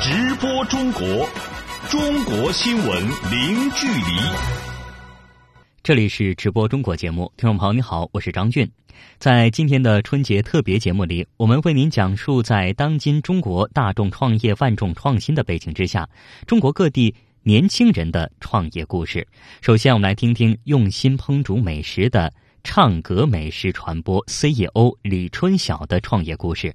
直播中国，中国新闻零距离。这里是直播中国节目，听众朋友你好，我是张俊。在今天的春节特别节目里，我们为您讲述在当今中国大众创业万众创新的背景之下，中国各地年轻人的创业故事。首先，我们来听听用心烹煮美食的畅格美食传播 CEO 李春晓的创业故事。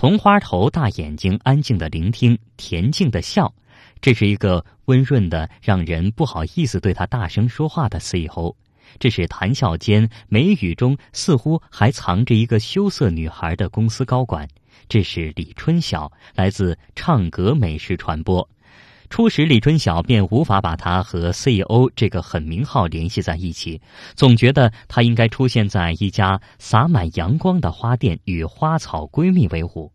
铜花头大眼睛，安静的聆听，恬静的笑。这是一个温润的，让人不好意思对他大声说话的 CEO。这是谈笑间眉宇中似乎还藏着一个羞涩女孩的公司高管。这是李春晓，来自唱格美食传播。初时，李春晓便无法把他和 CEO 这个狠名号联系在一起，总觉得他应该出现在一家洒满阳光的花店，与花草闺蜜为伍。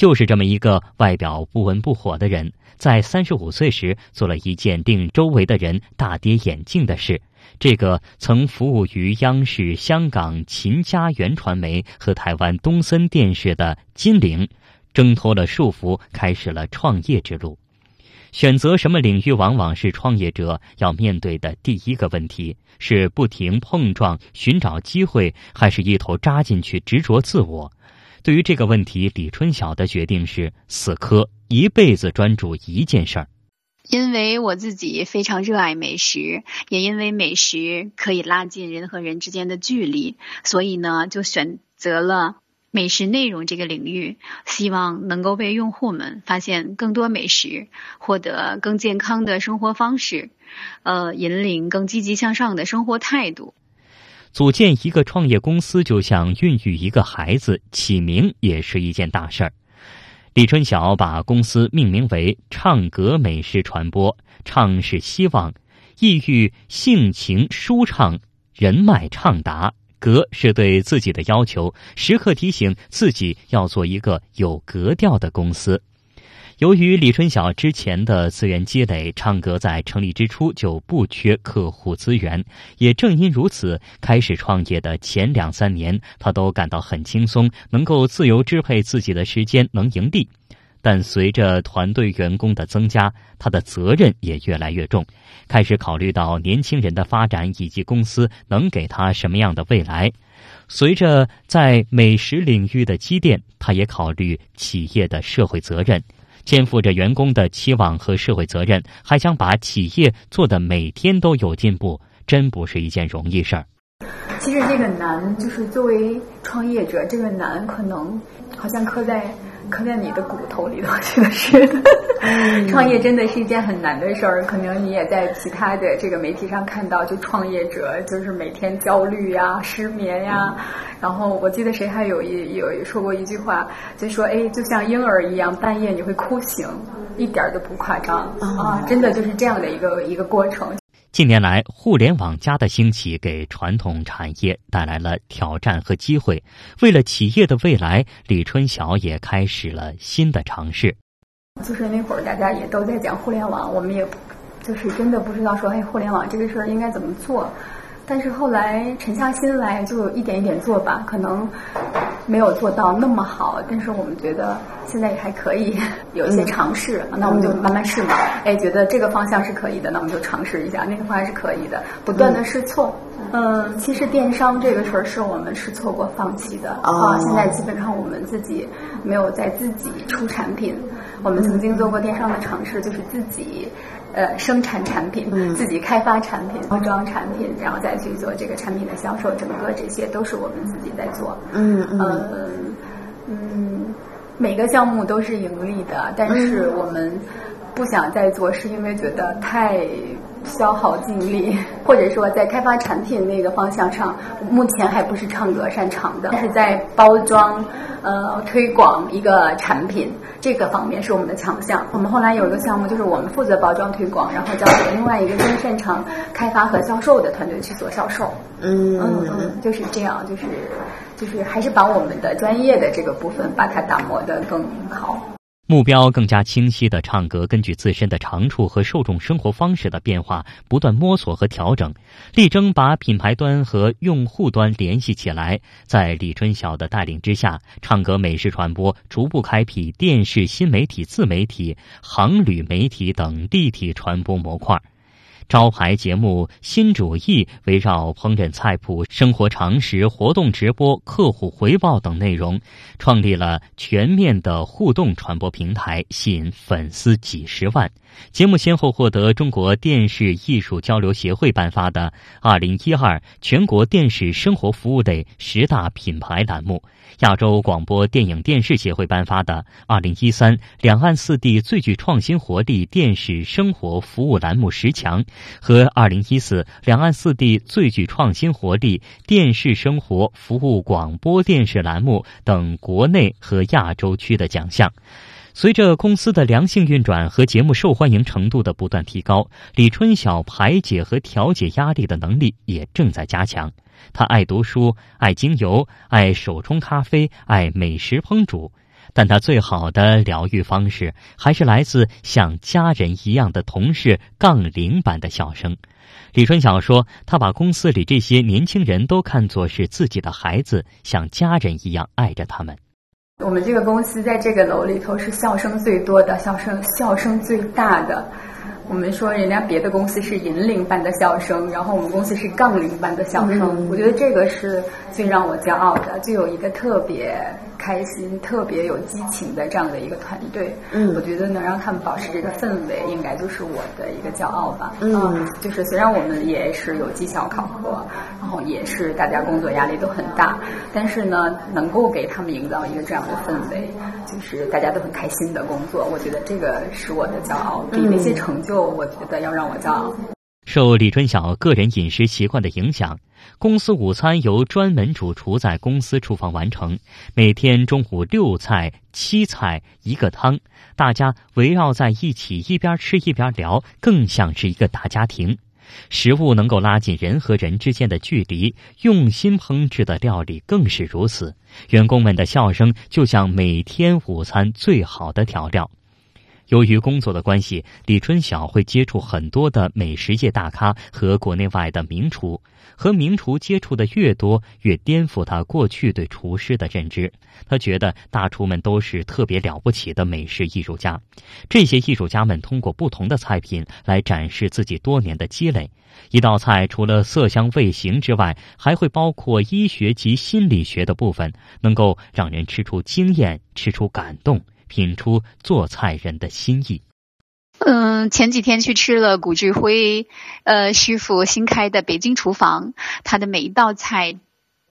就是这么一个外表不温不火的人，在三十五岁时做了一件令周围的人大跌眼镜的事。这个曾服务于央视、香港秦家园传媒和台湾东森电视的金陵，挣脱了束缚，开始了创业之路。选择什么领域，往往是创业者要面对的第一个问题：是不停碰撞、寻找机会，还是一头扎进去执着自我？对于这个问题，李春晓的决定是死磕，一辈子专注一件事儿。因为我自己非常热爱美食，也因为美食可以拉近人和人之间的距离，所以呢，就选择了。美食内容这个领域，希望能够为用户们发现更多美食，获得更健康的生活方式，呃，引领更积极向上的生活态度。组建一个创业公司，就像孕育一个孩子，起名也是一件大事儿。李春晓把公司命名为“唱格美食传播”，唱是希望，意欲性情舒畅，人脉畅达。格是对自己的要求，时刻提醒自己要做一个有格调的公司。由于李春晓之前的资源积累，唱歌在成立之初就不缺客户资源。也正因如此，开始创业的前两三年，他都感到很轻松，能够自由支配自己的时间，能盈利。但随着团队员工的增加，他的责任也越来越重，开始考虑到年轻人的发展以及公司能给他什么样的未来。随着在美食领域的积淀，他也考虑企业的社会责任，肩负着员工的期望和社会责任，还想把企业做的每天都有进步，真不是一件容易事儿。其实这个难，就是作为创业者，这个难可能好像刻在。刻在你的骨头里头去的是，创业真的是一件很难的事儿。可能你也在其他的这个媒体上看到，就创业者就是每天焦虑呀、失眠呀。然后我记得谁还有一有说过一句话，就说：“哎，就像婴儿一样，半夜你会哭醒，一点都不夸张啊！”真的就是这样的一个一个过程。近年来，互联网加的兴起给传统产业带来了挑战和机会。为了企业的未来，李春晓也开始了新的尝试。就是那会儿大家也都在讲互联网，我们也就是真的不知道说，哎，互联网这个事儿应该怎么做。但是后来沉下心来，就一点一点做吧。可能。没有做到那么好，但是我们觉得现在也还可以 有一些尝试，那我们就慢慢试嘛。哎，觉得这个方向是可以的，那我们就尝试一下；那个方向是可以的，不断的试错。嗯，其实电商这个事儿是我们试错过放弃的啊。现在基本上我们自己没有在自己出产品，我们曾经做过电商的尝试，就是自己。呃，生产产品，自己开发产品，包装产品，然后再去做这个产品的销售，整个这些都是我们自己在做。嗯嗯嗯，每个项目都是盈利的，但是我们不想再做，是因为觉得太。消耗精力，或者说在开发产品那个方向上，目前还不是唱歌擅长的。但是在包装、呃推广一个产品这个方面是我们的强项。我们后来有一个项目，就是我们负责包装推广，然后交给另外一个更擅长开发和销售的团队去做销售。嗯嗯嗯，就是这样，就是就是还是把我们的专业的这个部分把它打磨的更好。目标更加清晰的唱歌，根据自身的长处和受众生活方式的变化，不断摸索和调整，力争把品牌端和用户端联系起来。在李春晓的带领之下，唱歌美食传播逐步开辟电视、新媒体、自媒体、航旅媒体等立体传播模块。招牌节目新主义围绕烹饪菜谱、生活常识、活动直播、客户回报等内容，创立了全面的互动传播平台，吸引粉丝几十万。节目先后获得中国电视艺术交流协会颁发的“二零一二全国电视生活服务类十大品牌栏目”，亚洲广播电影电视协会颁发的“二零一三两岸四地最具创新活力电视生活服务栏目十强”。和二零一四两岸四地最具创新活力电视生活服务广播电视栏目等国内和亚洲区的奖项。随着公司的良性运转和节目受欢迎程度的不断提高，李春晓排解和调节压力的能力也正在加强。他爱读书，爱精油，爱手冲咖啡，爱美食烹煮。但他最好的疗愈方式，还是来自像家人一样的同事杠铃般的笑声。李春晓说：“他把公司里这些年轻人都看作是自己的孩子，像家人一样爱着他们。”我们这个公司在这个楼里头是笑声最多的，笑声笑声最大的。我们说人家别的公司是银铃般的笑声，然后我们公司是杠铃般的笑声。我觉得这个是最让我骄傲的，就有一个特别。开心，特别有激情的这样的一个团队，嗯，我觉得能让他们保持这个氛围，应该就是我的一个骄傲吧。嗯，就是虽然我们也是有绩效考核，然后也是大家工作压力都很大，但是呢，能够给他们营造一个这样的氛围，就是大家都很开心的工作，我觉得这个是我的骄傲，比那些成就，我觉得要让我骄傲。受李春晓个人饮食习惯的影响，公司午餐由专门主厨在公司厨房完成。每天中午六菜七菜一个汤，大家围绕在一起，一边吃一边聊，更像是一个大家庭。食物能够拉近人和人之间的距离，用心烹制的料理更是如此。员工们的笑声就像每天午餐最好的调料。由于工作的关系，李春晓会接触很多的美食界大咖和国内外的名厨。和名厨接触的越多，越颠覆他过去对厨师的认知。他觉得大厨们都是特别了不起的美食艺术家。这些艺术家们通过不同的菜品来展示自己多年的积累。一道菜除了色香味形之外，还会包括医学及心理学的部分，能够让人吃出经验，吃出感动。品出做菜人的心意。嗯，前几天去吃了古志辉，呃，师傅新开的北京厨房，他的每一道菜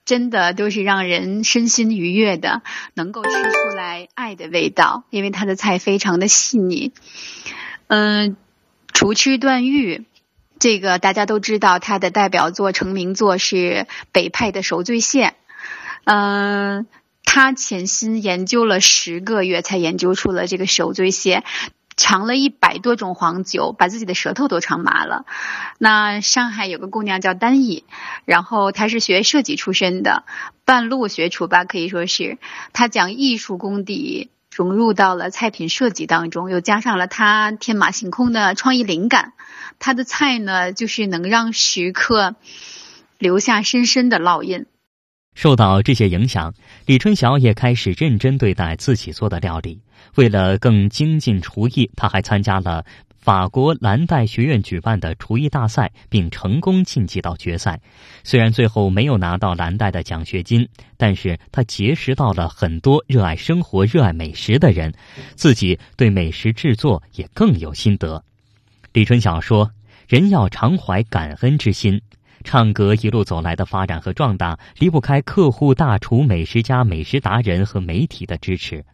真的都是让人身心愉悦的，能够吃出来爱的味道，因为他的菜非常的细腻。嗯，厨师段誉，这个大家都知道，他的代表作成名作是北派的守罪蟹，嗯。他潜心研究了十个月，才研究出了这个手醉蟹，尝了一百多种黄酒，把自己的舌头都尝麻了。那上海有个姑娘叫丹艺，然后她是学设计出身的，半路学厨吧，可以说是她将艺术功底融入到了菜品设计当中，又加上了她天马行空的创意灵感，她的菜呢，就是能让食客留下深深的烙印。受到这些影响，李春晓也开始认真对待自己做的料理。为了更精进厨艺，他还参加了法国蓝带学院举办的厨艺大赛，并成功晋级到决赛。虽然最后没有拿到蓝带的奖学金，但是他结识到了很多热爱生活、热爱美食的人，自己对美食制作也更有心得。李春晓说：“人要常怀感恩之心。”唱歌一路走来的发展和壮大，离不开客户、大厨、美食家、美食达人和媒体的支持。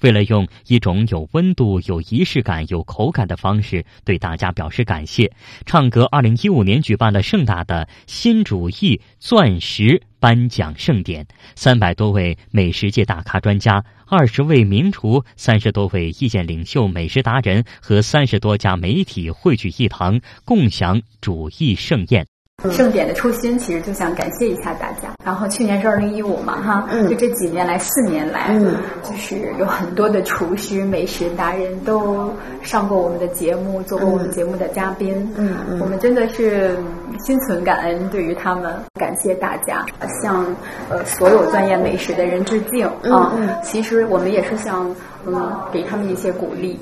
为了用一种有温度、有仪式感、有口感的方式对大家表示感谢，唱歌二零一五年举办了盛大的新主义钻石颁奖盛典，三百多位美食界大咖专家、二十位名厨、三十多位意见领袖、美食达人和三十多家媒体汇聚一堂，共享主义盛宴。盛典的初心其实就想感谢一下大家。然后去年是二零一五嘛，哈，就这几年来，四年来，就是有很多的厨师、美食达人都上过我们的节目，做过我们节目的嘉宾。嗯嗯，我们真的是心存感恩，对于他们，感谢大家，向呃所有钻研美食的人致敬啊。其实我们也是想嗯给他们一些鼓励。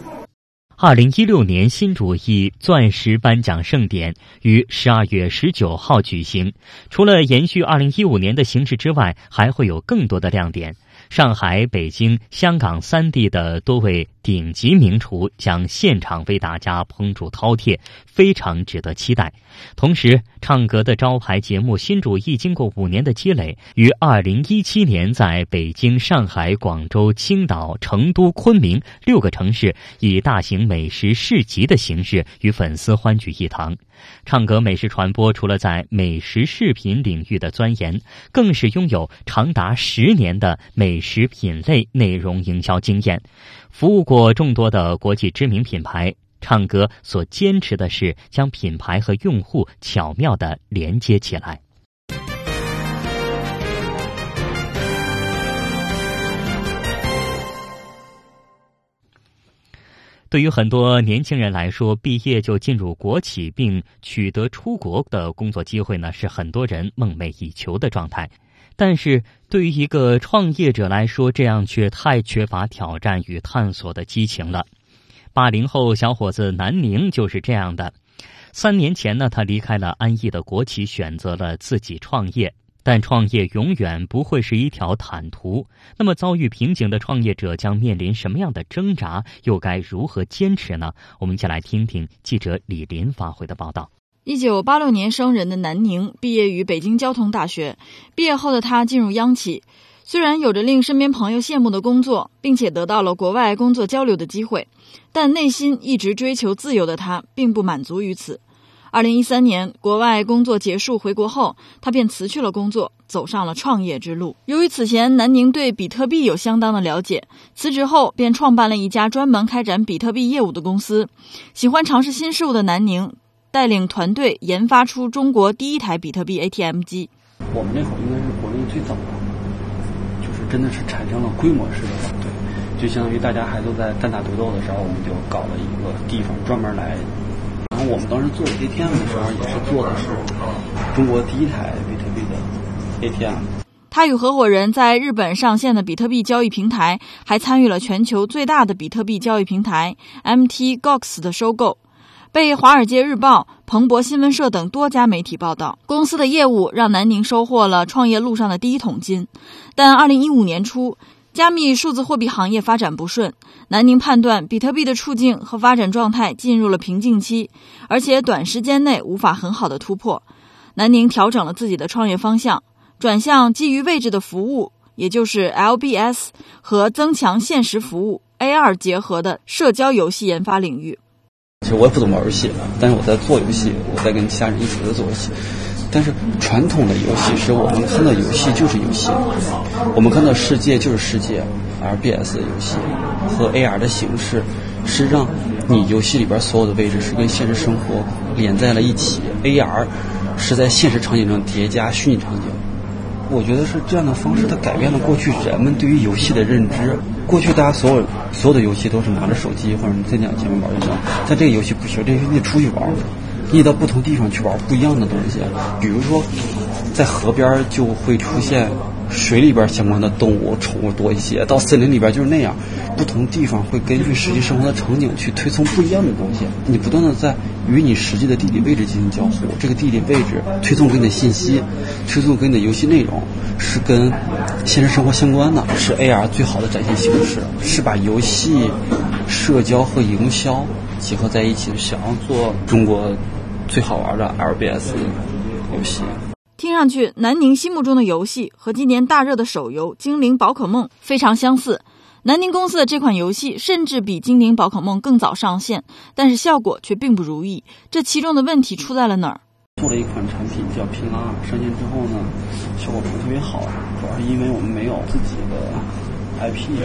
二零一六年新主义钻石颁奖盛典于十二月十九号举行。除了延续二零一五年的形式之外，还会有更多的亮点。上海、北京、香港三地的多位顶级名厨将现场为大家烹煮饕餮，非常值得期待。同时，唱歌的招牌节目《新主义》经过五年的积累，于二零一七年在北京、上海、广州、青岛、成都、昆明六个城市以大型美食市集的形式与粉丝欢聚一堂。唱歌美食传播除了在美食视频领域的钻研，更是拥有长达十年的美食品类内容营销经验，服务过众多的国际知名品牌。唱歌所坚持的是将品牌和用户巧妙的连接起来。对于很多年轻人来说，毕业就进入国企并取得出国的工作机会呢，是很多人梦寐以求的状态。但是对于一个创业者来说，这样却太缺乏挑战与探索的激情了。八零后小伙子南宁就是这样的。三年前呢，他离开了安逸的国企，选择了自己创业。但创业永远不会是一条坦途。那么，遭遇瓶颈的创业者将面临什么样的挣扎？又该如何坚持呢？我们一起来听听记者李林发回的报道。一九八六年生人的南宁，毕业于北京交通大学。毕业后的他进入央企，虽然有着令身边朋友羡慕的工作，并且得到了国外工作交流的机会，但内心一直追求自由的他，并不满足于此。二零一三年，国外工作结束回国后，他便辞去了工作，走上了创业之路。由于此前南宁对比特币有相当的了解，辞职后便创办了一家专门开展比特币业务的公司。喜欢尝试新事物的南宁，带领团队研发出中国第一台比特币 ATM 机。我们那会儿应该是国内最早的，就是真的是产生了规模式的团队，就相当于大家还都在单打独斗的时候，我们就搞了一个地方专门来。我们当时做 ATM 的时候，也是做的是中国第一台比特币的 ATM。他与合伙人在日本上线的比特币交易平台，还参与了全球最大的比特币交易平台 MT Gox 的收购，被《华尔街日报》、彭博新闻社等多家媒体报道。公司的业务让南宁收获了创业路上的第一桶金，但2015年初。加密数字货币行业发展不顺，南宁判断比特币的处境和发展状态进入了瓶颈期，而且短时间内无法很好的突破。南宁调整了自己的创业方向，转向基于位置的服务，也就是 LBS 和增强现实服务 AR 结合的社交游戏研发领域。其实我也不怎么玩游戏的，但是我在做游戏，我在跟其他人一起在做游戏。但是传统的游戏是我们看到游戏就是游戏，我们看到世界就是世界，RBS 的游戏和 AR 的形式是让你游戏里边所有的位置是跟现实生活连在了一起，AR 是在现实场景中叠加虚拟场景。我觉得是这样的方式，它改变了过去人们对于游戏的认知。过去大家所有所有的游戏都是拿着手机或者在电脑前面玩就行，但这个游戏不行，这个游戏得出去玩。你到不同地方去玩不一样的东西，比如说，在河边就会出现水里边相关的动物、宠物多一些；到森林里边就是那样。不同地方会根据实际生活的场景去推送不一样的东西。你不断的在与你实际的地理位置进行交互，这个地理位置推送给你的信息、推送给你的游戏内容是跟现实生活相关的，是 AR 最好的展现形式，是把游戏、社交和营销结合在一起，想要做中国。最好玩的 LBS 游戏，听上去南宁心目中的游戏和今年大热的手游《精灵宝可梦》非常相似。南宁公司的这款游戏甚至比《精灵宝可梦》更早上线，但是效果却并不如意。这其中的问题出在了哪儿？做了一款产品叫拼拉，上线之后呢，效果不是特别好，主要是因为我们没有自己的 IP，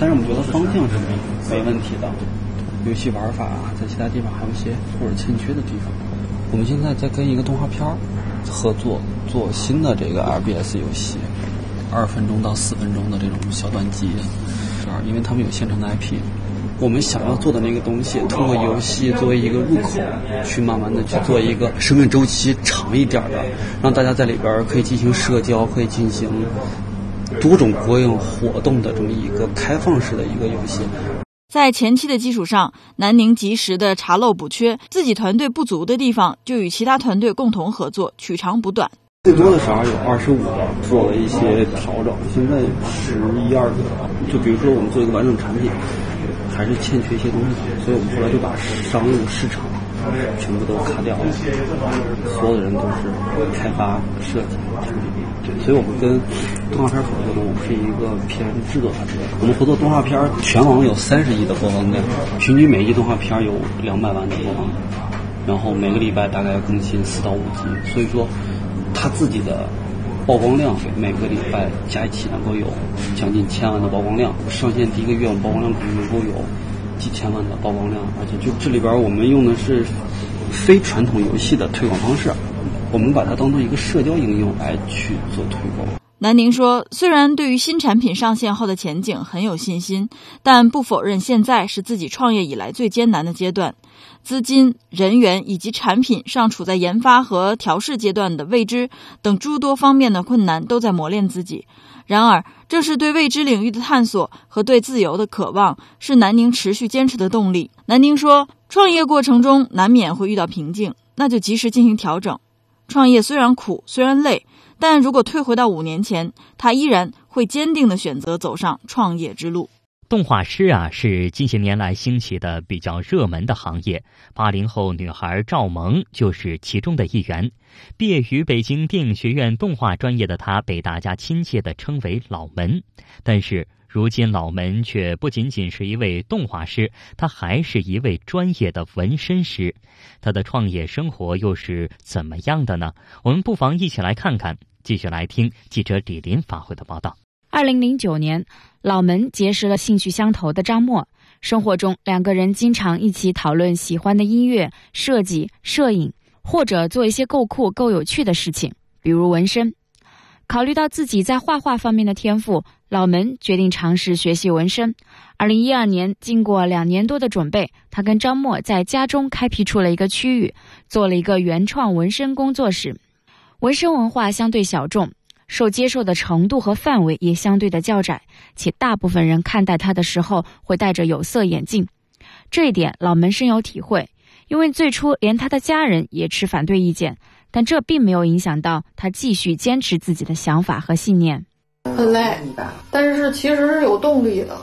但是我们觉得方向是没没问题的。游戏玩法在其他地方还有一些或者欠缺的地方，我们现在在跟一个动画片儿合作，做新的这个 RBS 游戏，二分钟到四分钟的这种小短集，因为他们有现成的 IP。我们想要做的那个东西，通过游戏作为一个入口，去慢慢的去做一个生命周期长一点的，让大家在里边可以进行社交，可以进行多种多样活动的这么一个开放式的一个游戏。在前期的基础上，南宁及时的查漏补缺，自己团队不足的地方，就与其他团队共同合作，取长补短。最多的时候有二十五个，做了一些调整，现在十一二个。就比如说我们做一个完整产品。还是欠缺一些东西，所以我们后来就把商务市场全部都卡掉了。所有的人都是开发设计，对，所以我们跟动画片合作呢，我们是一个偏制作团队。我们合作动画片，全网有三十亿的播放量，平均每一集动画片有两百万的播放量，然后每个礼拜大概要更新四到五集，所以说他自己的。曝光量每个礼拜加一起能够有将近千万的曝光量，上线第一个月我们曝光量可能能够有几千万的曝光量，而且就这里边我们用的是非传统游戏的推广方式，我们把它当做一个社交应用来去做推广。南宁说，虽然对于新产品上线后的前景很有信心，但不否认现在是自己创业以来最艰难的阶段。资金、人员以及产品尚处在研发和调试阶段的未知等诸多方面的困难都在磨练自己。然而，正是对未知领域的探索和对自由的渴望，是南宁持续坚持的动力。南宁说，创业过程中难免会遇到瓶颈，那就及时进行调整。创业虽然苦，虽然累，但如果退回到五年前，他依然会坚定的选择走上创业之路。动画师啊，是近些年来兴起的比较热门的行业。八零后女孩赵萌就是其中的一员。毕业于北京电影学院动画专业的她，被大家亲切的称为“老门”。但是如今，老门却不仅仅是一位动画师，他还是一位专业的纹身师。他的创业生活又是怎么样的呢？我们不妨一起来看看。继续来听记者李林发回的报道。二零零九年，老门结识了兴趣相投的张默。生活中，两个人经常一起讨论喜欢的音乐、设计、摄影，或者做一些够酷、够有趣的事情，比如纹身。考虑到自己在画画方面的天赋，老门决定尝试学习纹身。二零一二年，经过两年多的准备，他跟张默在家中开辟出了一个区域，做了一个原创纹身工作室。纹身文化相对小众。受接受的程度和范围也相对的较窄，且大部分人看待他的时候会戴着有色眼镜，这一点老门深有体会。因为最初连他的家人也持反对意见，但这并没有影响到他继续坚持自己的想法和信念。很累，但是其实是有动力的，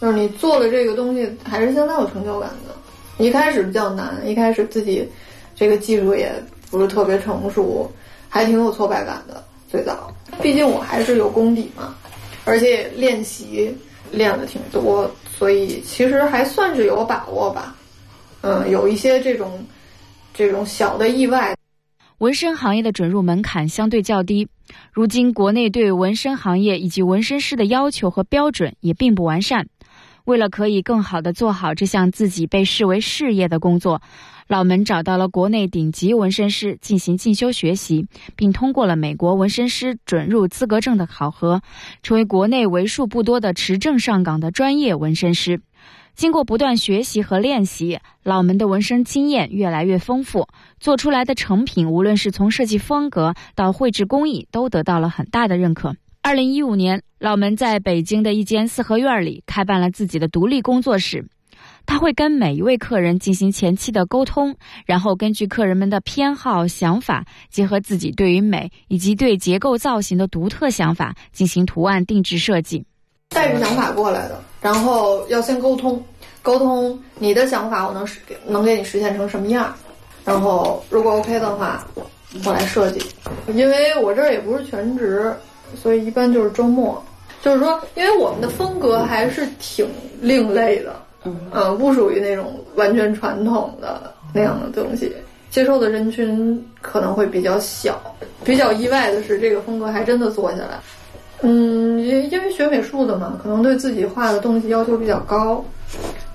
就是你做了这个东西还是相当有成就感的。一开始比较难，一开始自己这个技术也不是特别成熟，还挺有挫败感的。最早，毕竟我还是有功底嘛，而且练习练的挺多，所以其实还算是有把握吧。嗯，有一些这种这种小的意外。纹身行业的准入门槛相对较低，如今国内对纹身行业以及纹身师的要求和标准也并不完善。为了可以更好的做好这项自己被视为事业的工作。老门找到了国内顶级纹身师进行进修学习，并通过了美国纹身师准入资格证的考核，成为国内为数不多的持证上岗的专业纹身师。经过不断学习和练习，老门的纹身经验越来越丰富，做出来的成品无论是从设计风格到绘制工艺，都得到了很大的认可。二零一五年，老门在北京的一间四合院里开办了自己的独立工作室。他会跟每一位客人进行前期的沟通，然后根据客人们的偏好、想法，结合自己对于美以及对结构造型的独特想法，进行图案定制设计。带着想法过来的，然后要先沟通，沟通你的想法，我能实能给你实现成什么样，然后如果 OK 的话，我来设计。因为我这儿也不是全职，所以一般就是周末。就是说，因为我们的风格还是挺另类的。嗯，不属于那种完全传统的那样的东西，接受的人群可能会比较小。比较意外的是，这个风格还真的做下来。嗯，因因为学美术的嘛，可能对自己画的东西要求比较高，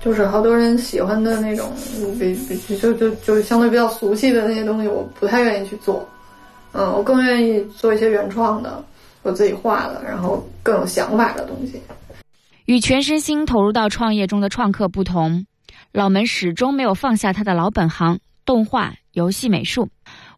就是好多人喜欢的那种，比比就就就相对比较俗气的那些东西，我不太愿意去做。嗯，我更愿意做一些原创的，我自己画的，然后更有想法的东西。与全身心投入到创业中的创客不同，老门始终没有放下他的老本行——动画、游戏、美术、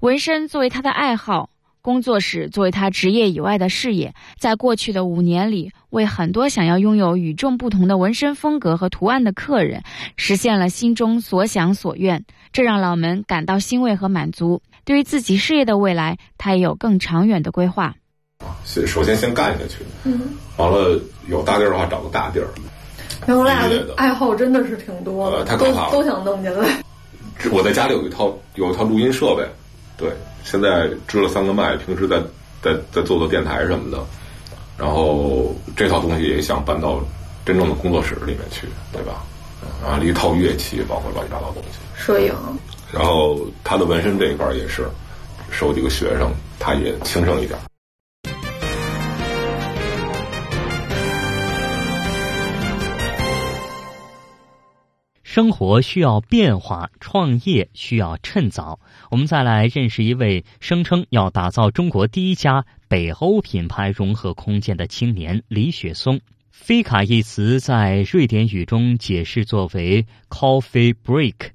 纹身作为他的爱好。工作室作为他职业以外的事业，在过去的五年里，为很多想要拥有与众不同的纹身风格和图案的客人，实现了心中所想所愿，这让老门感到欣慰和满足。对于自己事业的未来，他也有更长远的规划。先首先先干下去，嗯，完了有大地儿的话，找个大地儿。我俩的爱好真的是挺多的，太可怕了，都想弄进来。我在家里有一套有一套录音设备，对。现在支了三个麦，平时在在在做做电台什么的，然后这套东西也想搬到真正的工作室里面去，对吧？啊，一套乐器，包括乱七八糟东西，摄影。然后他的纹身这一块也是收几个学生，他也轻省一点。生活需要变化，创业需要趁早。我们再来认识一位声称要打造中国第一家北欧品牌融合空间的青年李雪松。菲卡一词在瑞典语中解释作为 “coffee break”。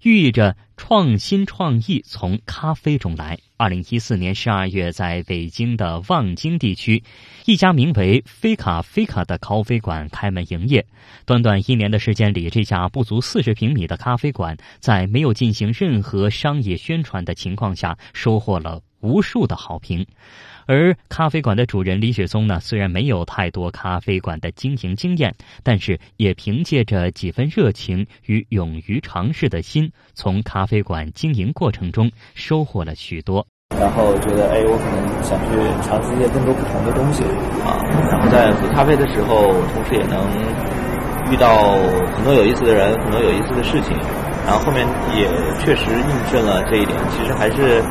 寓意着创新创意从咖啡中来。二零一四年十二月，在北京的望京地区，一家名为“菲卡菲卡”的咖啡馆开门营业。短短一年的时间里，这家不足四十平米的咖啡馆，在没有进行任何商业宣传的情况下，收获了无数的好评。而咖啡馆的主人李雪松呢，虽然没有太多咖啡馆的经营经验，但是也凭借着几分热情与勇于尝试的心，从咖啡馆经营过程中收获了许多。然后觉得，哎，我可能想去尝试一些更多不同的东西啊。然后在喝咖啡的时候，同时也能遇到很多有意思的人，很多有意思的事情。然后后面也确实印证了这一点，其实还是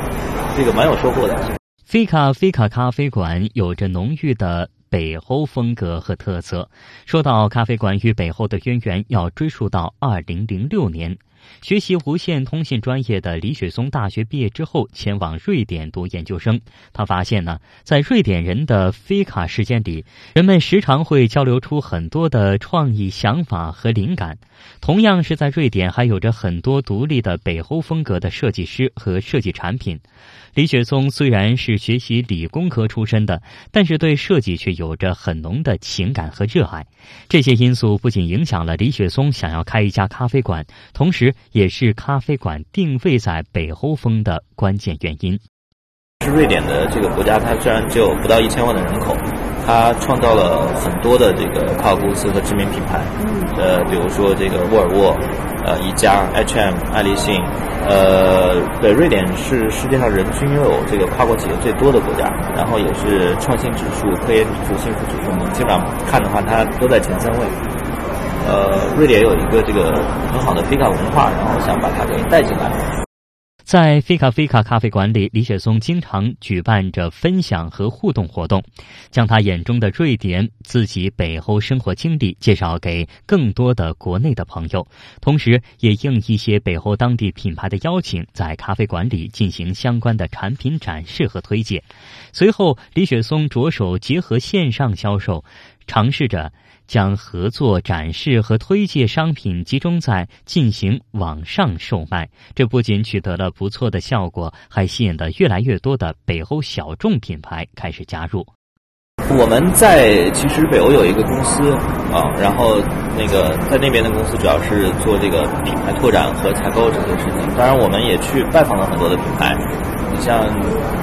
这个蛮有收获的。菲卡菲卡咖啡馆有着浓郁的北欧风格和特色。说到咖啡馆与北欧的渊源，要追溯到二零零六年。学习无线通信专业的李雪松，大学毕业之后前往瑞典读研究生。他发现呢，在瑞典人的菲卡时间里，人们时常会交流出很多的创意想法和灵感。同样是在瑞典，还有着很多独立的北欧风格的设计师和设计产品。李雪松虽然是学习理工科出身的，但是对设计却有着很浓的情感和热爱。这些因素不仅影响了李雪松想要开一家咖啡馆，同时也是咖啡馆定位在北欧风的关键原因。是瑞典的这个国家，它虽然只有不到一千万的人口，它创造了很多的这个跨国公司和知名品牌。呃，比如说这个沃尔沃。呃，宜家、H&M、爱立信，呃，对，瑞典是世界上人均拥有这个跨国企业最多的国家，然后也是创新指数、科研指数、幸福指数，我们基本上看的话，它都在前三位。呃，瑞典有一个这个很好的菲卡文化，然后想把它给带进来。在菲卡菲卡咖啡馆里，李雪松经常举办着分享和互动活动，将他眼中的瑞典、自己北欧生活经历介绍给更多的国内的朋友，同时也应一些北欧当地品牌的邀请，在咖啡馆里进行相关的产品展示和推介。随后，李雪松着手结合线上销售，尝试着。将合作展示和推介商品集中在进行网上售卖，这不仅取得了不错的效果，还吸引了越来越多的北欧小众品牌开始加入。我们在其实北欧有一个公司啊，然后那个在那边的公司主要是做这个品牌拓展和采购这些事情。当然，我们也去拜访了很多的品牌。你像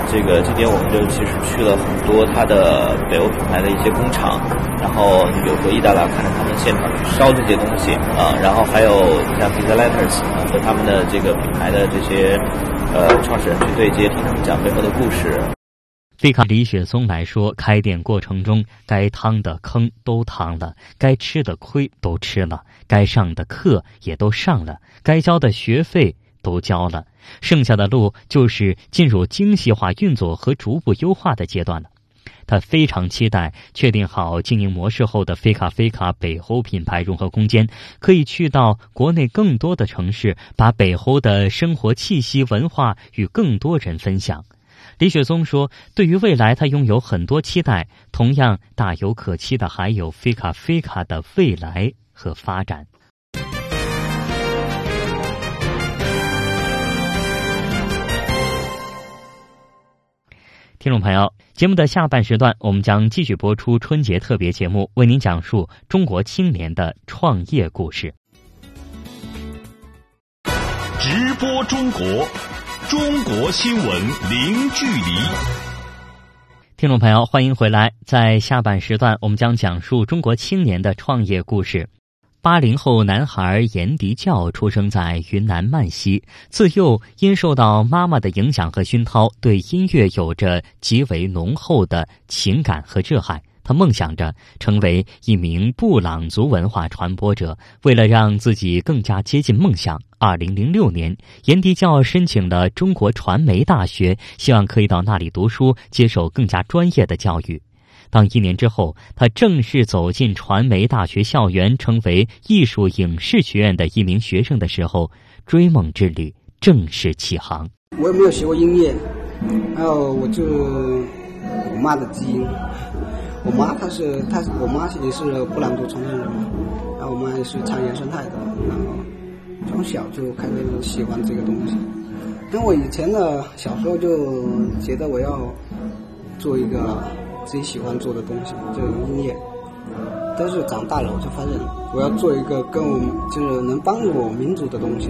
这个今天我们就其实去了很多它的北欧品牌的一些工厂，然后你比如说意大利，看着他们现场去烧这些东西啊，然后还有你像 Pizza Letters 啊和他们的这个品牌的这些呃创始人去对接，听他们讲背后的故事。对卡李雪松来说，开店过程中该趟的坑都趟了，该吃的亏都吃了，该上的课也都上了，该交的学费都交了，剩下的路就是进入精细化运作和逐步优化的阶段了。他非常期待确定好经营模式后的菲卡菲卡北欧品牌融合空间，可以去到国内更多的城市，把北欧的生活气息文化与更多人分享。李雪松说：“对于未来，他拥有很多期待。同样大有可期的，还有菲卡菲卡的未来和发展。”听众朋友，节目的下半时段，我们将继续播出春节特别节目，为您讲述中国青年的创业故事。直播中国。中国新闻零距离，听众朋友，欢迎回来。在下半时段，我们将讲述中国青年的创业故事。八零后男孩严迪教出生在云南曼西，自幼因受到妈妈的影响和熏陶，对音乐有着极为浓厚的情感和热爱。他梦想着成为一名布朗族文化传播者。为了让自己更加接近梦想，二零零六年，严迪教申请了中国传媒大学，希望可以到那里读书，接受更加专业的教育。当一年之后，他正式走进传媒大学校园，成为艺术影视学院的一名学生的时候，追梦之旅正式起航。我也没有学过音乐，还有我就我妈的基因。我妈她是她，我妈也是布朗族重庆人嘛，然后我妈也是唱原生态的，然后从小就开始喜欢这个东西。因为我以前呢，小时候就觉得我要做一个自己喜欢做的东西，就是音乐。但是长大了，我就发现我要做一个跟我就是能帮助我民族的东西，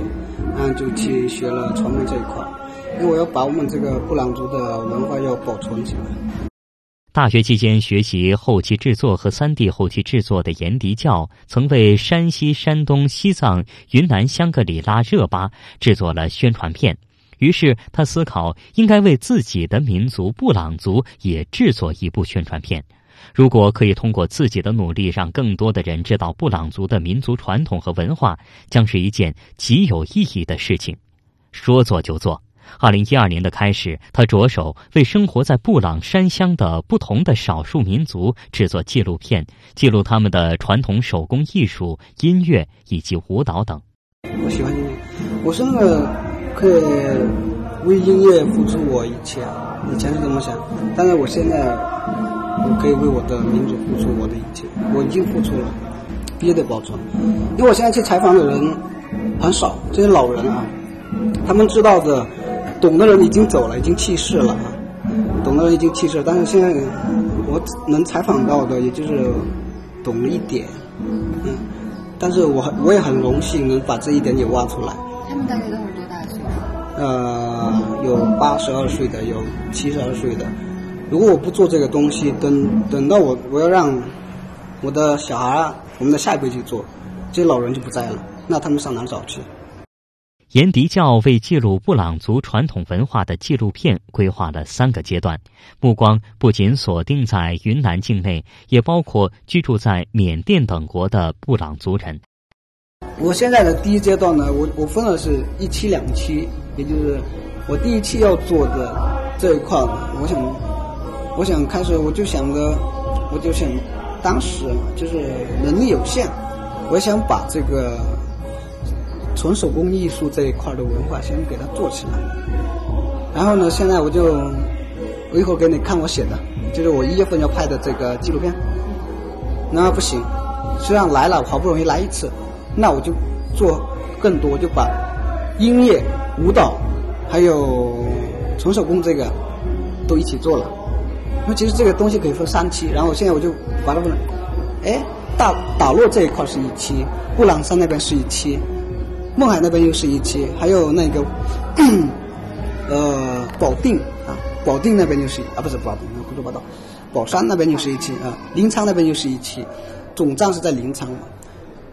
然后就去学了传媒这一块，因为我要把我们这个布朗族的文化要保存起来。大学期间学习后期制作和三 D 后期制作的严迪教，曾为山西、山东、西藏、云南香格里拉热巴制作了宣传片。于是他思考，应该为自己的民族布朗族也制作一部宣传片。如果可以通过自己的努力，让更多的人知道布朗族的民族传统和文化，将是一件极有意义的事情。说做就做。二零一二年的开始，他着手为生活在布朗山乡的不同的少数民族制作纪录片，记录他们的传统手工艺术、音乐以及舞蹈等。我喜欢音乐，我现在可以为音乐付出我一切。以前是这么想，但是我现在我可以为我的民族付出我的一切。我已经付出了，必须得保存。因为我现在去采访的人很少，这些老人啊，他们知道的。懂的人已经走了，已经去世了啊！懂的人已经去世了，但是现在我能采访到的，也就是懂了一点，嗯。但是我我也很荣幸能把这一点也挖出来。他们大概都是多大岁数？呃，有八十二岁的，有七十二岁的。如果我不做这个东西，等等到我我要让我的小孩，我们的下一辈去做，这些老人就不在了，那他们上哪找去？严迪教为记录布朗族传统文化的纪录片规划了三个阶段，目光不仅锁定在云南境内，也包括居住在缅甸等国的布朗族人。我现在的第一阶段呢，我我分了是一期两期，也就是我第一期要做的这一块，我想，我想开始我就想着，我就想，当时就是能力有限，我想把这个。纯手工艺术这一块的文化，先给它做起来。然后呢，现在我就，我一会儿给你看我写的，就是我一月份要拍的这个纪录片。那不行，虽然来了，好不容易来一次，那我就做更多，就把音乐、舞蹈，还有纯手工这个都一起做了。那其实这个东西可以分三期，然后现在我就把它分，哎，大打落这一块是一期，布朗山那边是一期。孟海那边又是一期，还有那个，呃，保定啊，保定那边就是啊，不是保定，胡说八道，宝山那边又是一期啊，临沧那边又是一期，总站是在临沧，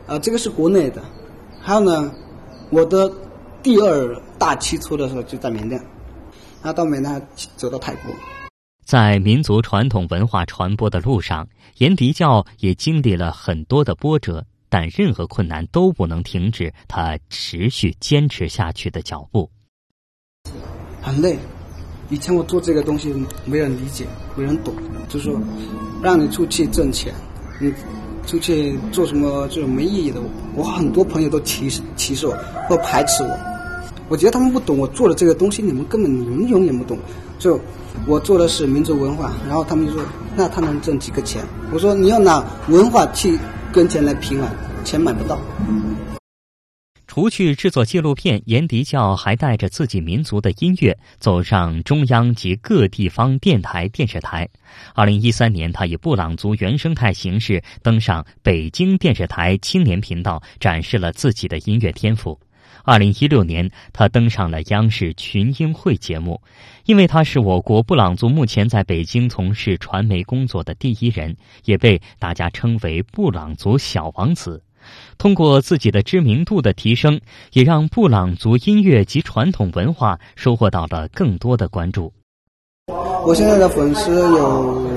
啊，这个是国内的，还有呢，我的第二大期出的时候就在缅甸，然后到缅甸走到泰国，在民族传统文化传播的路上，严迪教也经历了很多的波折。但任何困难都不能停止他持续坚持下去的脚步。很累，以前我做这个东西没人理解，没人懂，就说让你出去挣钱，你出去做什么这种没意义的。我很多朋友都歧视歧视我，或排斥我。我觉得他们不懂我做的这个东西，你们根本永永远不懂。就我做的是民族文化，然后他们就说那他能挣几个钱？我说你要拿文化去跟钱来拼啊，钱买不到。除去制作纪录片，严迪教还带着自己民族的音乐走上中央及各地方电台、电视台。二零一三年，他以布朗族原生态形式登上北京电视台青年频道，展示了自己的音乐天赋。二零一六年，他登上了央视群英会节目，因为他是我国布朗族目前在北京从事传媒工作的第一人，也被大家称为“布朗族小王子”。通过自己的知名度的提升，也让布朗族音乐及传统文化收获到了更多的关注。我现在的粉丝有，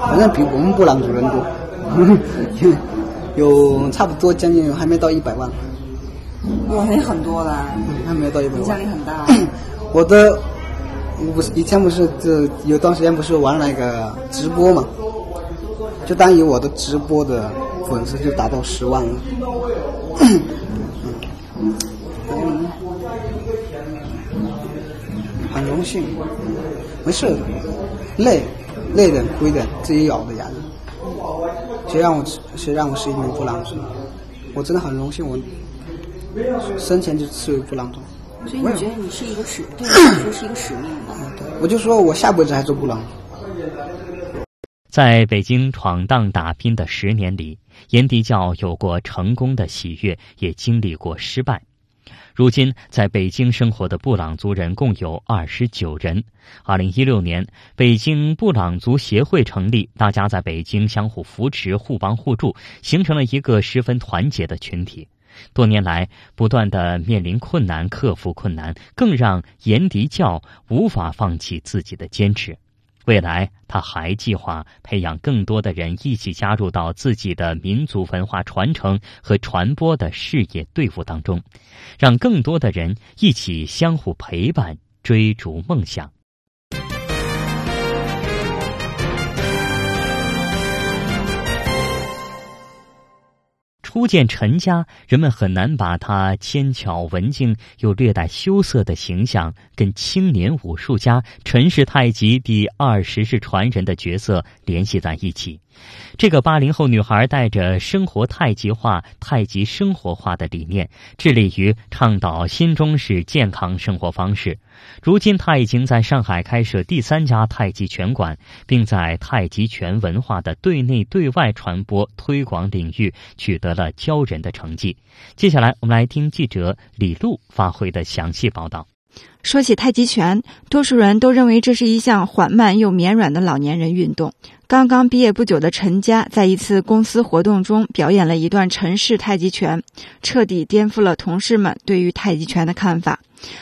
反正比我们布朗族人多，有差不多将近还没到一百万。我还很多了，还没有到一百万。影响力很大。我的，不是以前不是就有段时间不是玩那个直播嘛，就当以我的直播的。粉丝就达到十万了，很荣幸，没事，累，累的亏的自己咬的牙。谁让我谁让我是一名布朗族？我真的很荣幸，我生前就视为布朗族。所以你觉得你是一个使，对你来说是一个使命吧？我就说我下辈子还做布朗。在北京闯荡打拼的十年里。炎迪教有过成功的喜悦，也经历过失败。如今，在北京生活的布朗族人共有二十九人。二零一六年，北京布朗族协会成立，大家在北京相互扶持、互帮互助，形成了一个十分团结的群体。多年来，不断的面临困难、克服困难，更让严迪教无法放弃自己的坚持。未来，他还计划培养更多的人一起加入到自己的民族文化传承和传播的事业队伍当中，让更多的人一起相互陪伴，追逐梦想。初见陈家，人们很难把他纤巧文静又略带羞涩的形象跟青年武术家陈氏太极第二十世传人的角色联系在一起。这个八零后女孩带着生活太极化、太极生活化的理念，致力于倡导新中式健康生活方式。如今，她已经在上海开设第三家太极拳馆，并在太极拳文化的对内对外传播推广领域取得了骄人的成绩。接下来，我们来听记者李璐发回的详细报道。说起太极拳，多数人都认为这是一项缓慢又绵软的老年人运动。刚刚毕业不久的陈家，在一次公司活动中表演了一段陈氏太极拳，彻底颠覆了同事们对于太极拳的看法。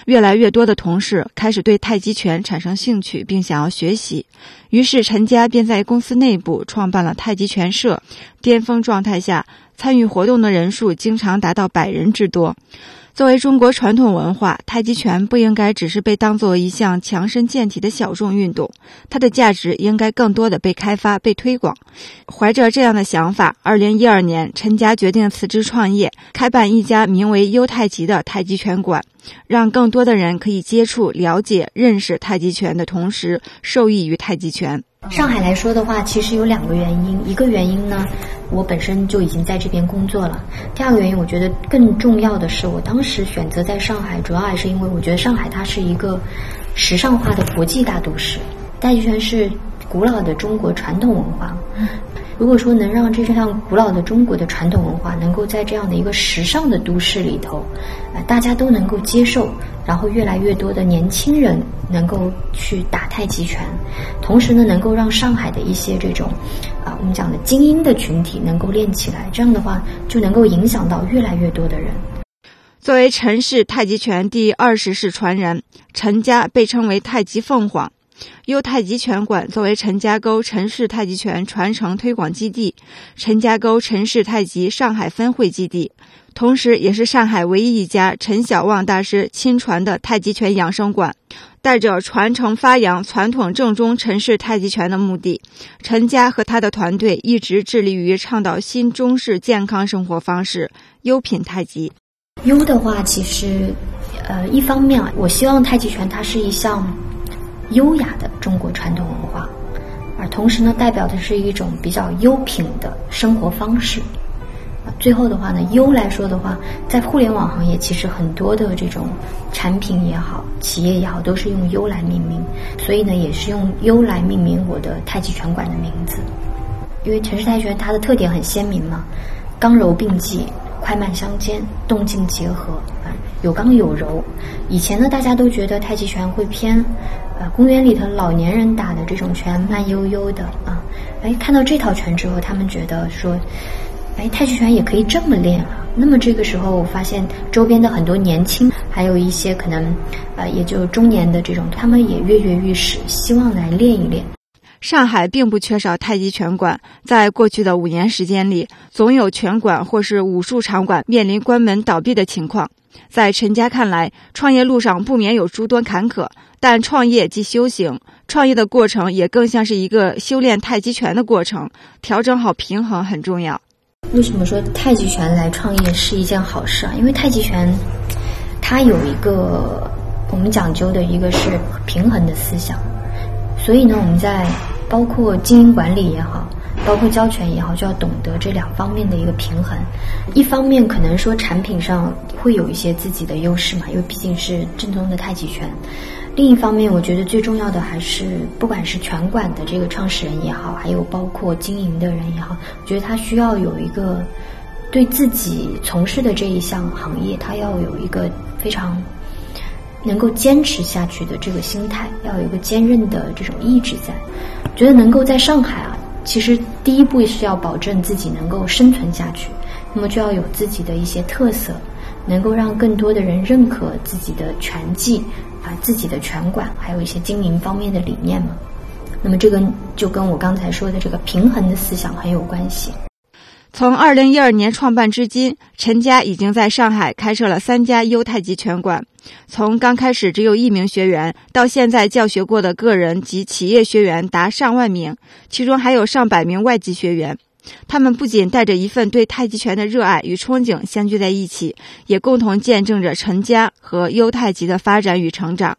越来越多的同事开始对太极拳产生兴趣，并想要学习。于是，陈家便在公司内部创办了太极拳社。巅峰状态下，参与活动的人数经常达到百人之多。作为中国传统文化，太极拳不应该只是被当做一项强身健体的小众运动，它的价值应该更多的被开发、被推广。怀着这样的想法，二零一二年，陈家决定辞职创业，开办一家名为“优太极”的太极拳馆，让更多的人可以接触、了解、认识太极拳的同时，受益于太极拳。上海来说的话，其实有两个原因。一个原因呢，我本身就已经在这边工作了。第二个原因，我觉得更重要的是，我当时选择在上海，主要还是因为我觉得上海它是一个时尚化的国际大都市。太极拳是古老的中国传统文化。如果说能让这项古老的中国的传统文化能够在这样的一个时尚的都市里头，啊，大家都能够接受，然后越来越多的年轻人能够去打太极拳，同时呢，能够让上海的一些这种，啊，我们讲的精英的群体能够练起来，这样的话就能够影响到越来越多的人。作为陈氏太极拳第二十世传人，陈家被称为太极凤凰。优太极拳馆作为陈家沟陈氏太极拳传承推广基地，陈家沟陈氏太极上海分会基地，同时也是上海唯一一家陈小旺大师亲传的太极拳养生馆。带着传承发扬传统正宗陈氏太极拳的目的，陈家和他的团队一直致力于倡导新中式健康生活方式——优品太极。优的话，其实，呃，一方面啊，我希望太极拳它是一项优雅的中国传统文化，而同时呢，代表的是一种比较优品的生活方式。最后的话呢，优来说的话，在互联网行业，其实很多的这种产品也好，企业也好，都是用优来命名。所以呢，也是用优来命名我的太极拳馆的名字。因为陈氏太极拳它的特点很鲜明嘛，刚柔并济，快慢相间，动静结合啊，有刚有柔。以前呢，大家都觉得太极拳会偏，呃，公园里头老年人打的这种拳，慢悠悠的啊。哎，看到这套拳之后，他们觉得说。哎，太极拳也可以这么练啊！那么这个时候，我发现周边的很多年轻，还有一些可能，呃，也就中年的这种，他们也跃跃欲试，希望来练一练。上海并不缺少太极拳馆，在过去的五年时间里，总有拳馆或是武术场馆面临关门倒闭的情况。在陈家看来，创业路上不免有诸多坎坷，但创业即修行，创业的过程也更像是一个修炼太极拳的过程，调整好平衡很重要。为什么说太极拳来创业是一件好事啊？因为太极拳，它有一个我们讲究的一个是平衡的思想，所以呢，我们在包括经营管理也好，包括教拳也好，就要懂得这两方面的一个平衡。一方面可能说产品上会有一些自己的优势嘛，因为毕竟是正宗的太极拳。另一方面，我觉得最重要的还是，不管是拳馆的这个创始人也好，还有包括经营的人也好，我觉得他需要有一个对自己从事的这一项行业，他要有一个非常能够坚持下去的这个心态，要有一个坚韧的这种意志在。觉得能够在上海啊，其实第一步是要保证自己能够生存下去，那么就要有自己的一些特色，能够让更多的人认可自己的拳技。啊，自己的拳馆，还有一些经营方面的理念嘛。那么这个就跟我刚才说的这个平衡的思想很有关系。从二零一二年创办至今，陈家已经在上海开设了三家优太极拳馆。从刚开始只有一名学员，到现在教学过的个人及企业学员达上万名，其中还有上百名外籍学员。他们不仅带着一份对太极拳的热爱与憧憬相聚在一起，也共同见证着陈家和优太极的发展与成长。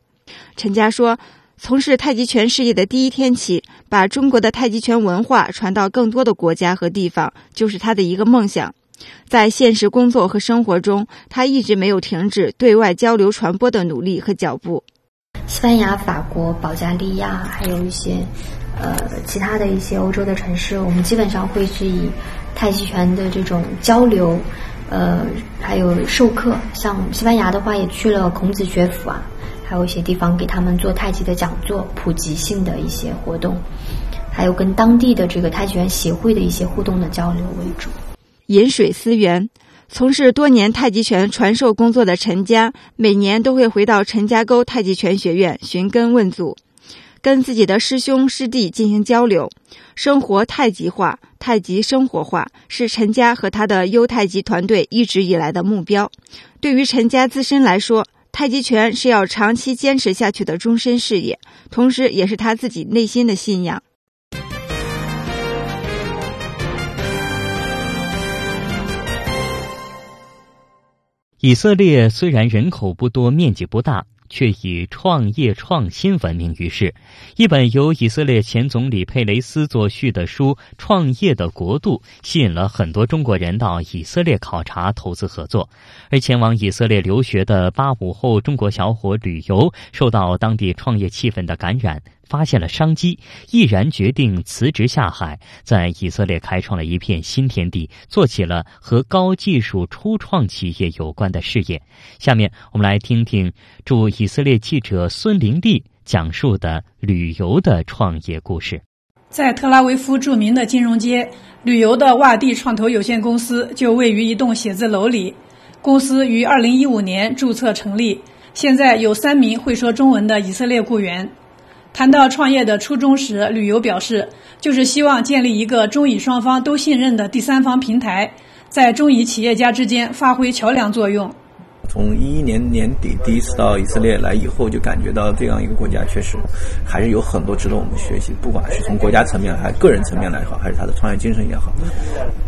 陈家说：“从事太极拳事业的第一天起，把中国的太极拳文化传到更多的国家和地方，就是他的一个梦想。在现实工作和生活中，他一直没有停止对外交流传播的努力和脚步。西班牙、法国、保加利亚，还有一些。”呃，其他的一些欧洲的城市，我们基本上会是以太极拳的这种交流，呃，还有授课。像西班牙的话，也去了孔子学府啊，还有一些地方给他们做太极的讲座，普及性的一些活动，还有跟当地的这个太极拳协会的一些互动的交流为主。饮水思源，从事多年太极拳传授工作的陈家，每年都会回到陈家沟太极拳学院寻根问祖。跟自己的师兄师弟进行交流，生活太极化、太极生活化是陈家和他的优太极团队一直以来的目标。对于陈家自身来说，太极拳是要长期坚持下去的终身事业，同时也是他自己内心的信仰。以色列虽然人口不多，面积不大。却以创业创新闻名于世。一本由以色列前总理佩雷斯作序的书《创业的国度》，吸引了很多中国人到以色列考察、投资合作。而前往以色列留学的八五后中国小伙旅游，受到当地创业气氛的感染。发现了商机，毅然决定辞职下海，在以色列开创了一片新天地，做起了和高技术初创企业有关的事业。下面我们来听听驻以色列记者孙林丽讲述的旅游的创业故事。在特拉维夫著名的金融街，旅游的洼地创投有限公司就位于一栋写字楼里。公司于二零一五年注册成立，现在有三名会说中文的以色列雇员。谈到创业的初衷时，旅游表示，就是希望建立一个中以双方都信任的第三方平台，在中以企业家之间发挥桥梁作用。从一一年年底第一次到以色列来以后，就感觉到这样一个国家确实还是有很多值得我们学习，不管是从国家层面还是个人层面来好，还是他的创业精神也好。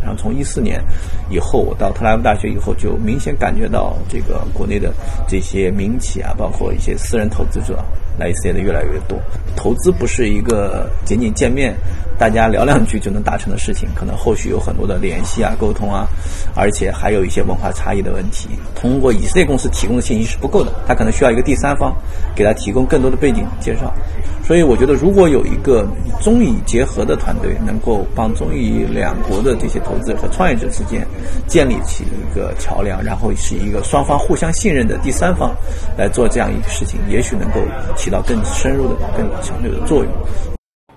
然后从一四年以后，我到特拉维夫大学以后，就明显感觉到这个国内的这些民企啊，包括一些私人投资者来以色列的越来越多。投资不是一个仅仅见面大家聊两句就能达成的事情，可能后续有很多的联系啊、沟通啊，而且还有一些文化差异的问题。通过以色列公司提供的信息是不够的，他可能需要一个第三方给他提供更多的背景介绍。所以我觉得，如果有一个中以结合的团队，能够帮中以两国的这些投资者和创业者之间建立起一个桥梁，然后是一个双方互相信任的第三方来做这样一个事情，也许能够起到更深入的、更强烈的作用。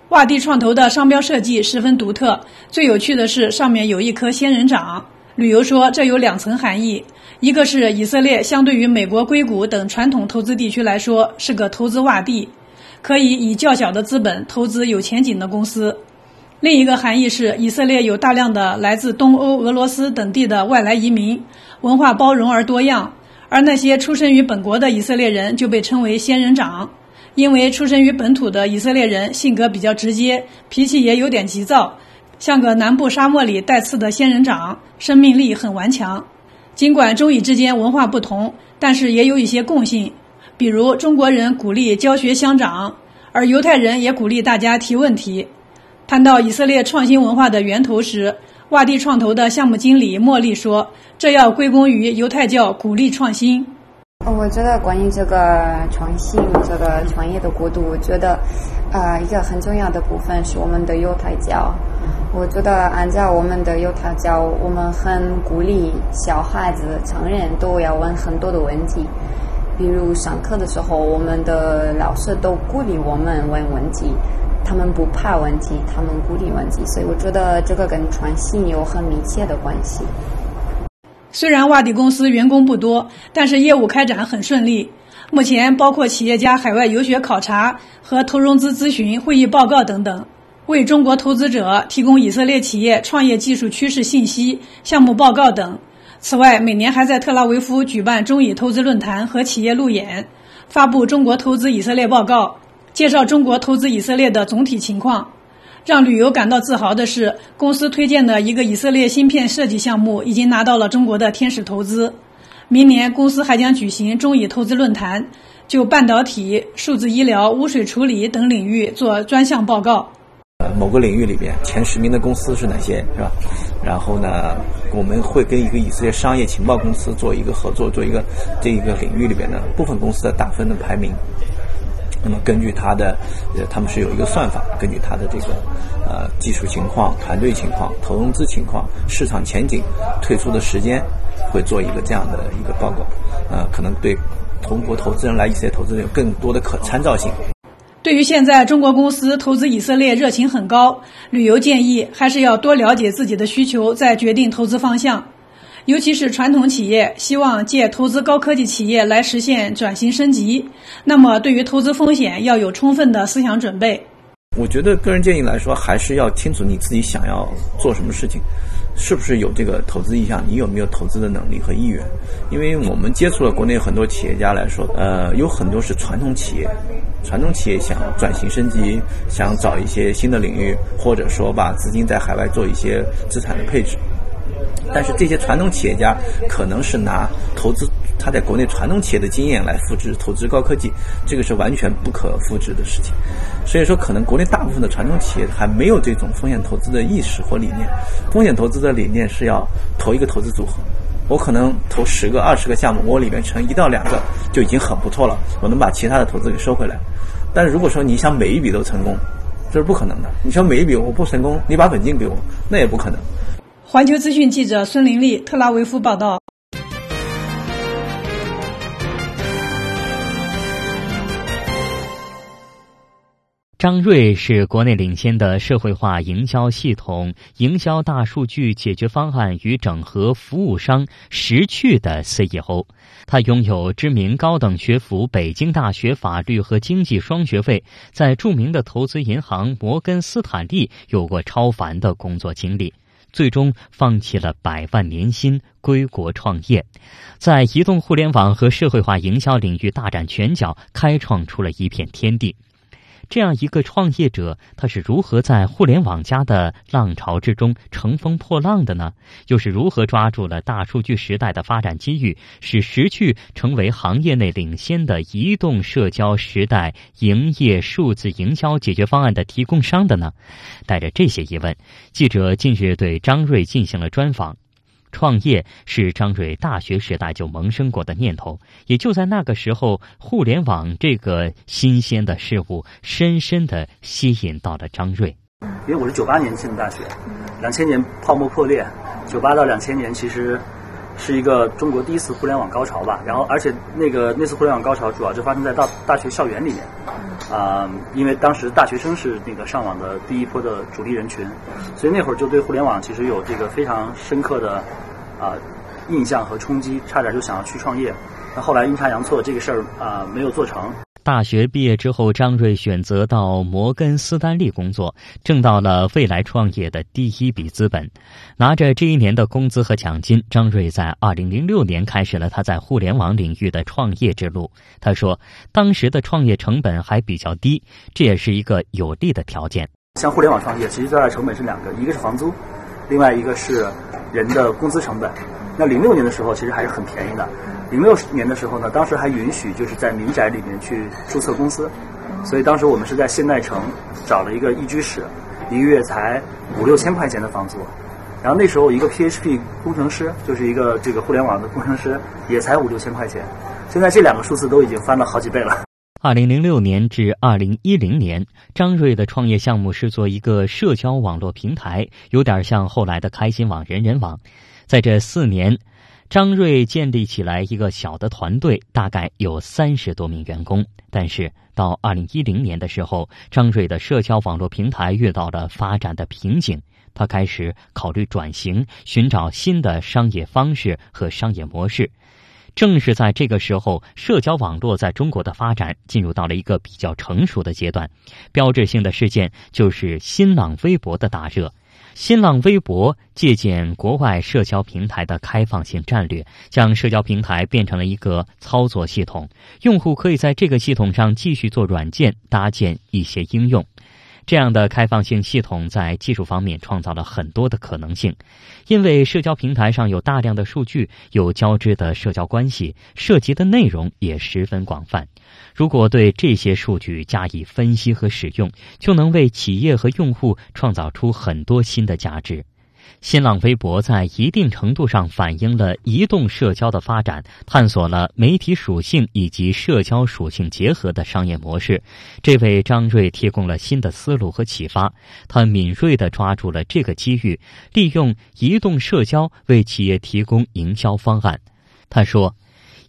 洼地创投的商标设计十分独特，最有趣的是上面有一颗仙人掌。旅游说这有两层含义，一个是以色列相对于美国硅谷等传统投资地区来说是个投资洼地。可以以较小的资本投资有前景的公司。另一个含义是，以色列有大量的来自东欧、俄罗斯等地的外来移民，文化包容而多样。而那些出生于本国的以色列人就被称为“仙人掌”，因为出生于本土的以色列人性格比较直接，脾气也有点急躁，像个南部沙漠里带刺的仙人掌，生命力很顽强。尽管中以之间文化不同，但是也有一些共性。比如中国人鼓励教学相长，而犹太人也鼓励大家提问题。谈到以色列创新文化的源头时，洼地创投的项目经理莫莉说：“这要归功于犹太教鼓励创新。”我觉得关于这个创新、这个创业的国度，我觉得，呃，一个很重要的部分是我们的犹太教。我觉得按照我们的犹太教，我们很鼓励小孩子、成人都要问很多的问题。比如上课的时候，我们的老师都鼓励我们问问题，他们不怕问题，他们鼓励问题，所以我觉得这个跟创新有很密切的关系。虽然洼地公司员工不多，但是业务开展很顺利。目前包括企业家海外游学考察和投融资咨询、会议报告等等，为中国投资者提供以色列企业创业技术趋势信息、项目报告等。此外，每年还在特拉维夫举办中以投资论坛和企业路演，发布中国投资以色列报告，介绍中国投资以色列的总体情况。让旅游感到自豪的是，公司推荐的一个以色列芯片设计项目已经拿到了中国的天使投资。明年，公司还将举行中以投资论坛，就半导体、数字医疗、污水处理等领域做专项报告。呃某个领域里边前十名的公司是哪些，是吧？然后呢，我们会跟一个以色列商业情报公司做一个合作，做一个这一个领域里边的部分公司的打分的排名。那么根据他的，呃，他们是有一个算法，根据他的这个呃技术情况、团队情况、投融资情况、市场前景、退出的时间，会做一个这样的一个报告。呃，可能对中国投资人来以色列投资人有更多的可参照性。对于现在中国公司投资以色列热情很高，旅游建议还是要多了解自己的需求，再决定投资方向。尤其是传统企业希望借投资高科技企业来实现转型升级，那么对于投资风险要有充分的思想准备。我觉得个人建议来说，还是要清楚你自己想要做什么事情。是不是有这个投资意向？你有没有投资的能力和意愿？因为我们接触了国内很多企业家来说，呃，有很多是传统企业，传统企业想转型升级，想找一些新的领域，或者说把资金在海外做一些资产的配置。但是这些传统企业家可能是拿投资他在国内传统企业的经验来复制投资高科技，这个是完全不可复制的事情。所以说，可能国内大部分的传统企业还没有这种风险投资的意识或理念。风险投资的理念是要投一个投资组合，我可能投十个、二十个项目，我里面成一到两个就已经很不错了，我能把其他的投资给收回来。但是如果说你想每一笔都成功，这是不可能的。你说每一笔我不成功，你把本金给我，那也不可能。环球资讯记者孙玲丽，特拉维夫报道。张瑞是国内领先的社会化营销系统、营销大数据解决方案与整合服务商识趣的 CEO。他拥有知名高等学府北京大学法律和经济双学位，在著名的投资银行摩根斯坦利有过超凡的工作经历，最终放弃了百万年薪归国创业，在移动互联网和社会化营销领域大展拳脚，开创出了一片天地。这样一个创业者，他是如何在互联网加的浪潮之中乘风破浪的呢？又是如何抓住了大数据时代的发展机遇，使识趣成为行业内领先的移动社交时代营业数字营销解决方案的提供商的呢？带着这些疑问，记者近日对张瑞进行了专访。创业是张瑞大学时代就萌生过的念头，也就在那个时候，互联网这个新鲜的事物深深的吸引到了张瑞。因为我是九八年进的大学，两千年泡沫破裂，九八到两千年其实是一个中国第一次互联网高潮吧。然后，而且那个那次互联网高潮主要就发生在大大学校园里面，啊，因为当时大学生是那个上网的第一波的主力人群，所以那会儿就对互联网其实有这个非常深刻的。啊，印象和冲击，差点就想要去创业。那后来阴差阳错，这个事儿啊没有做成。大学毕业之后，张瑞选择到摩根斯丹利工作，挣到了未来创业的第一笔资本。拿着这一年的工资和奖金，张瑞在二零零六年开始了他在互联网领域的创业之路。他说，当时的创业成本还比较低，这也是一个有利的条件。像互联网创业，其实最大的成本是两个，一个是房租，另外一个是。人的工资成本，那零六年的时候其实还是很便宜的。零六年的时候呢，当时还允许就是在民宅里面去注册公司，所以当时我们是在现代城找了一个一居室，一个月才五六千块钱的房租。然后那时候一个 PHP 工程师，就是一个这个互联网的工程师，也才五六千块钱。现在这两个数字都已经翻了好几倍了。二零零六年至二零一零年，张瑞的创业项目是做一个社交网络平台，有点像后来的开心网、人人网。在这四年，张瑞建立起来一个小的团队，大概有三十多名员工。但是到二零一零年的时候，张瑞的社交网络平台遇到了发展的瓶颈，他开始考虑转型，寻找新的商业方式和商业模式。正是在这个时候，社交网络在中国的发展进入到了一个比较成熟的阶段。标志性的事件就是新浪微博的大热。新浪微博借鉴国外社交平台的开放性战略，将社交平台变成了一个操作系统，用户可以在这个系统上继续做软件，搭建一些应用。这样的开放性系统在技术方面创造了很多的可能性，因为社交平台上有大量的数据，有交织的社交关系，涉及的内容也十分广泛。如果对这些数据加以分析和使用，就能为企业和用户创造出很多新的价值。新浪微博在一定程度上反映了移动社交的发展，探索了媒体属性以及社交属性结合的商业模式，这为张瑞提供了新的思路和启发。他敏锐地抓住了这个机遇，利用移动社交为企业提供营销方案。他说。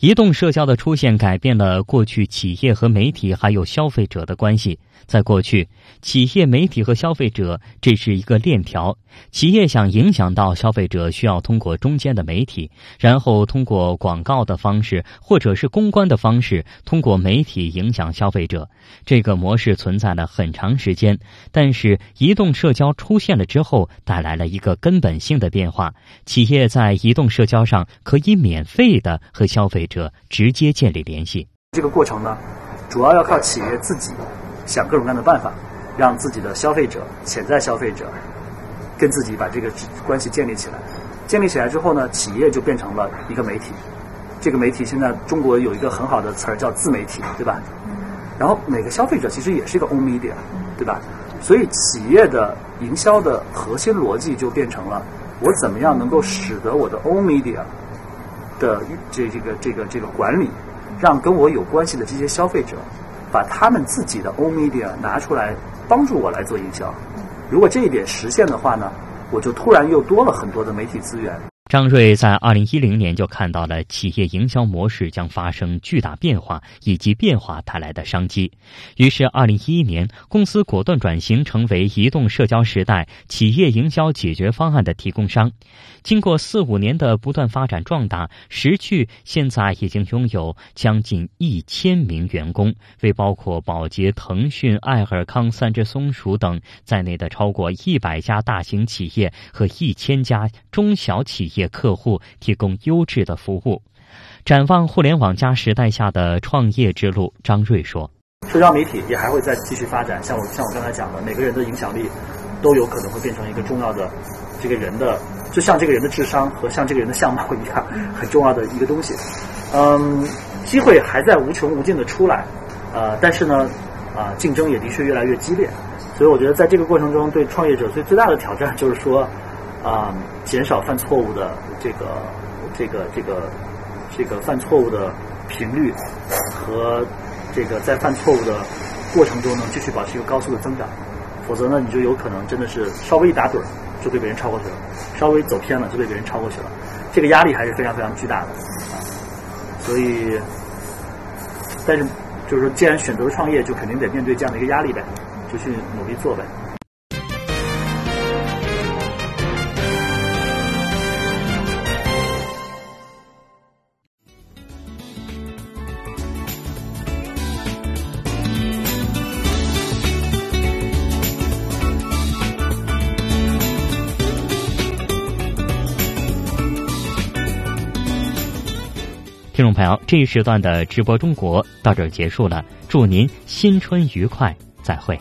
移动社交的出现改变了过去企业和媒体还有消费者的关系。在过去，企业、媒体和消费者这是一个链条。企业想影响到消费者，需要通过中间的媒体，然后通过广告的方式或者是公关的方式，通过媒体影响消费者。这个模式存在了很长时间。但是，移动社交出现了之后，带来了一个根本性的变化：企业在移动社交上可以免费的和消费者。者直接建立联系，这个过程呢，主要要靠企业自己想各种各样的办法，让自己的消费者、潜在消费者跟自己把这个关系建立起来。建立起来之后呢，企业就变成了一个媒体。这个媒体现在中国有一个很好的词儿叫自媒体，对吧？然后每个消费者其实也是一个 own media，对吧？所以企业的营销的核心逻辑就变成了：我怎么样能够使得我的 own media。的这这个这个这个管理，让跟我有关系的这些消费者，把他们自己的 o media 拿出来帮助我来做营销。如果这一点实现的话呢，我就突然又多了很多的媒体资源。张瑞在二零一零年就看到了企业营销模式将发生巨大变化，以及变化带来的商机。于是，二零一一年，公司果断转型，成为移动社交时代企业营销解决方案的提供商。经过四五年的不断发展壮大，时趣现在已经拥有将近一千名员工，为包括宝洁、腾讯、爱尔康、三只松鼠等在内的超过一百家大型企业和一千家中小企业。客户提供优质的服务。展望互联网加时代下的创业之路，张瑞说：“社交媒体也还会再继续发展。像我像我刚才讲的，每个人的影响力都有可能会变成一个重要的这个人的，就像这个人的智商和像这个人的相貌一样，很重要的一个东西。嗯，机会还在无穷无尽的出来，呃，但是呢，啊，竞争也的确越来越激烈。所以我觉得在这个过程中，对创业者最最大的挑战就是说。”啊，减少犯错误的这个、这个、这个、这个犯错误的频率和这个在犯错误的过程中呢，继续保持一个高速的增长，否则呢，你就有可能真的是稍微一打盹儿就被别人超过去了，稍微走偏了就被别人超过去了，这个压力还是非常非常巨大的啊。所以，但是就是说，既然选择了创业，就肯定得面对这样的一个压力呗，就去努力做呗。这一时段的直播中国到这儿结束了，祝您新春愉快，再会。